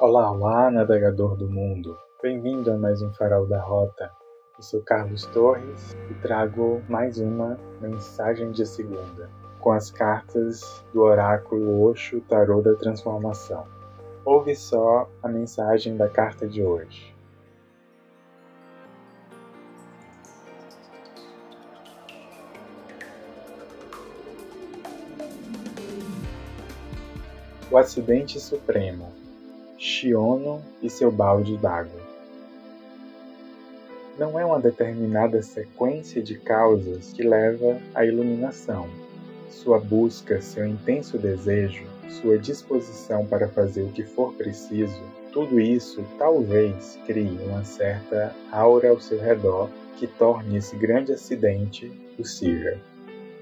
Olá, olá, navegador do mundo. Bem-vindo a mais um Farol da Rota. Eu sou Carlos Torres e trago mais uma mensagem de segunda, com as cartas do oráculo Osho Tarô da Transformação. Ouve só a mensagem da carta de hoje. O acidente supremo Shiono e seu balde d'água. Não é uma determinada sequência de causas que leva à iluminação. Sua busca, seu intenso desejo, sua disposição para fazer o que for preciso, tudo isso talvez crie uma certa aura ao seu redor que torne esse grande acidente possível.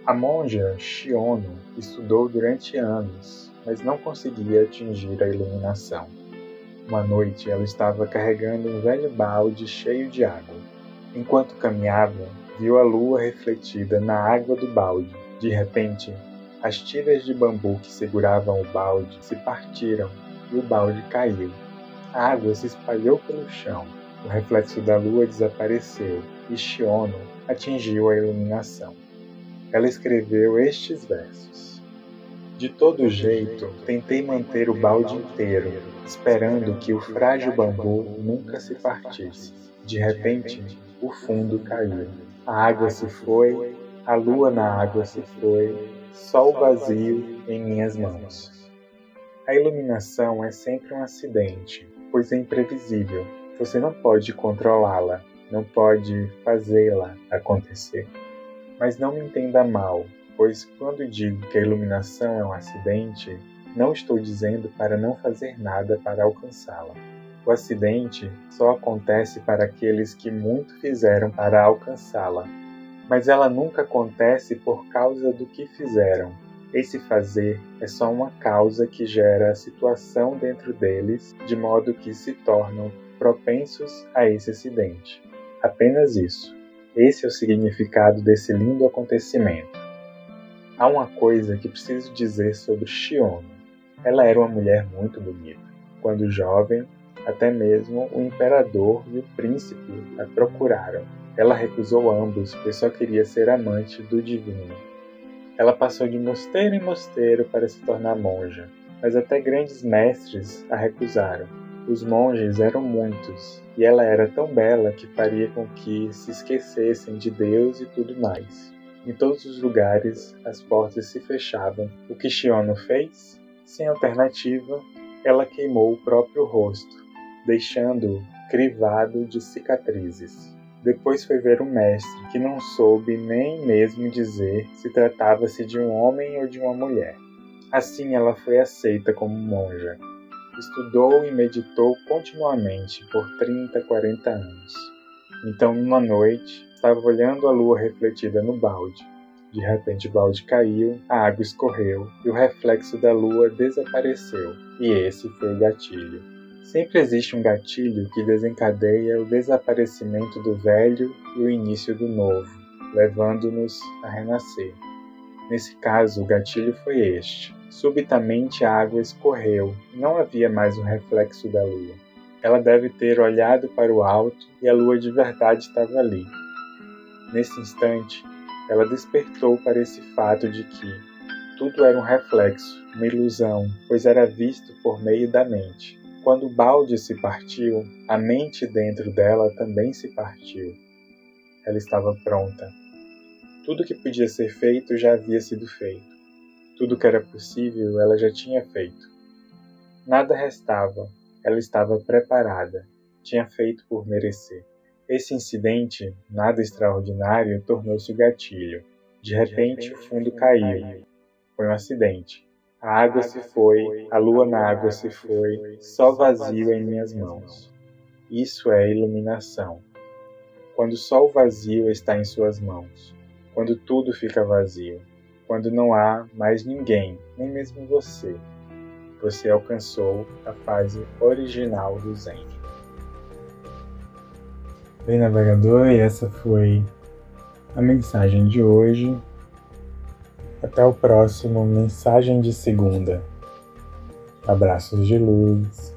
A monja Shiono estudou durante anos, mas não conseguia atingir a iluminação. Uma noite ela estava carregando um velho balde cheio de água. Enquanto caminhava, viu a lua refletida na água do balde. De repente, as tiras de bambu que seguravam o balde se partiram e o balde caiu. A água se espalhou pelo chão. O reflexo da lua desapareceu e Shiono atingiu a iluminação. Ela escreveu estes versos. De todo jeito, tentei manter o balde inteiro, esperando que o frágil bambu nunca se partisse. De repente, o fundo caiu. A água se foi, a lua na água se foi, sol vazio em minhas mãos. A iluminação é sempre um acidente, pois é imprevisível. Você não pode controlá-la, não pode fazê-la acontecer. Mas não me entenda mal, pois quando digo que a iluminação é um acidente, não estou dizendo para não fazer nada para alcançá-la. O acidente só acontece para aqueles que muito fizeram para alcançá-la, mas ela nunca acontece por causa do que fizeram. Esse fazer é só uma causa que gera a situação dentro deles, de modo que se tornam propensos a esse acidente. Apenas isso. Esse é o significado desse lindo acontecimento. Há uma coisa que preciso dizer sobre Shiono. Ela era uma mulher muito bonita. Quando jovem, até mesmo o imperador e o príncipe a procuraram. Ela recusou ambos, pois só queria ser amante do divino. Ela passou de mosteiro em mosteiro para se tornar monja, mas até grandes mestres a recusaram. Os monges eram muitos, e ela era tão bela que faria com que se esquecessem de Deus e tudo mais. Em todos os lugares as portas se fechavam. O que Shiono fez? Sem alternativa, ela queimou o próprio rosto, deixando-o crivado de cicatrizes. Depois foi ver o mestre, que não soube nem mesmo dizer se tratava-se de um homem ou de uma mulher. Assim ela foi aceita como monja. Estudou e meditou continuamente por 30, 40 anos. Então, uma noite, Estava olhando a lua refletida no balde. De repente o balde caiu, a água escorreu e o reflexo da lua desapareceu. E esse foi o gatilho. Sempre existe um gatilho que desencadeia o desaparecimento do velho e o início do novo, levando-nos a renascer. Nesse caso, o gatilho foi este. Subitamente a água escorreu, não havia mais o reflexo da lua. Ela deve ter olhado para o alto e a lua de verdade estava ali, Nesse instante, ela despertou para esse fato de que tudo era um reflexo, uma ilusão, pois era visto por meio da mente. Quando o balde se partiu, a mente dentro dela também se partiu. Ela estava pronta. Tudo que podia ser feito já havia sido feito. Tudo que era possível ela já tinha feito. Nada restava, ela estava preparada, tinha feito por merecer. Esse incidente, nada extraordinário, tornou-se o gatilho. De repente, o fundo caiu. Foi um acidente. A água se foi, a lua na água se foi, só vazio em minhas mãos. Isso é iluminação. Quando só o vazio está em suas mãos, quando tudo fica vazio, quando não há mais ninguém, nem mesmo você, você alcançou a fase original do Zen. Bem, navegador, e essa foi a mensagem de hoje. Até o próximo Mensagem de Segunda. Abraços de luz.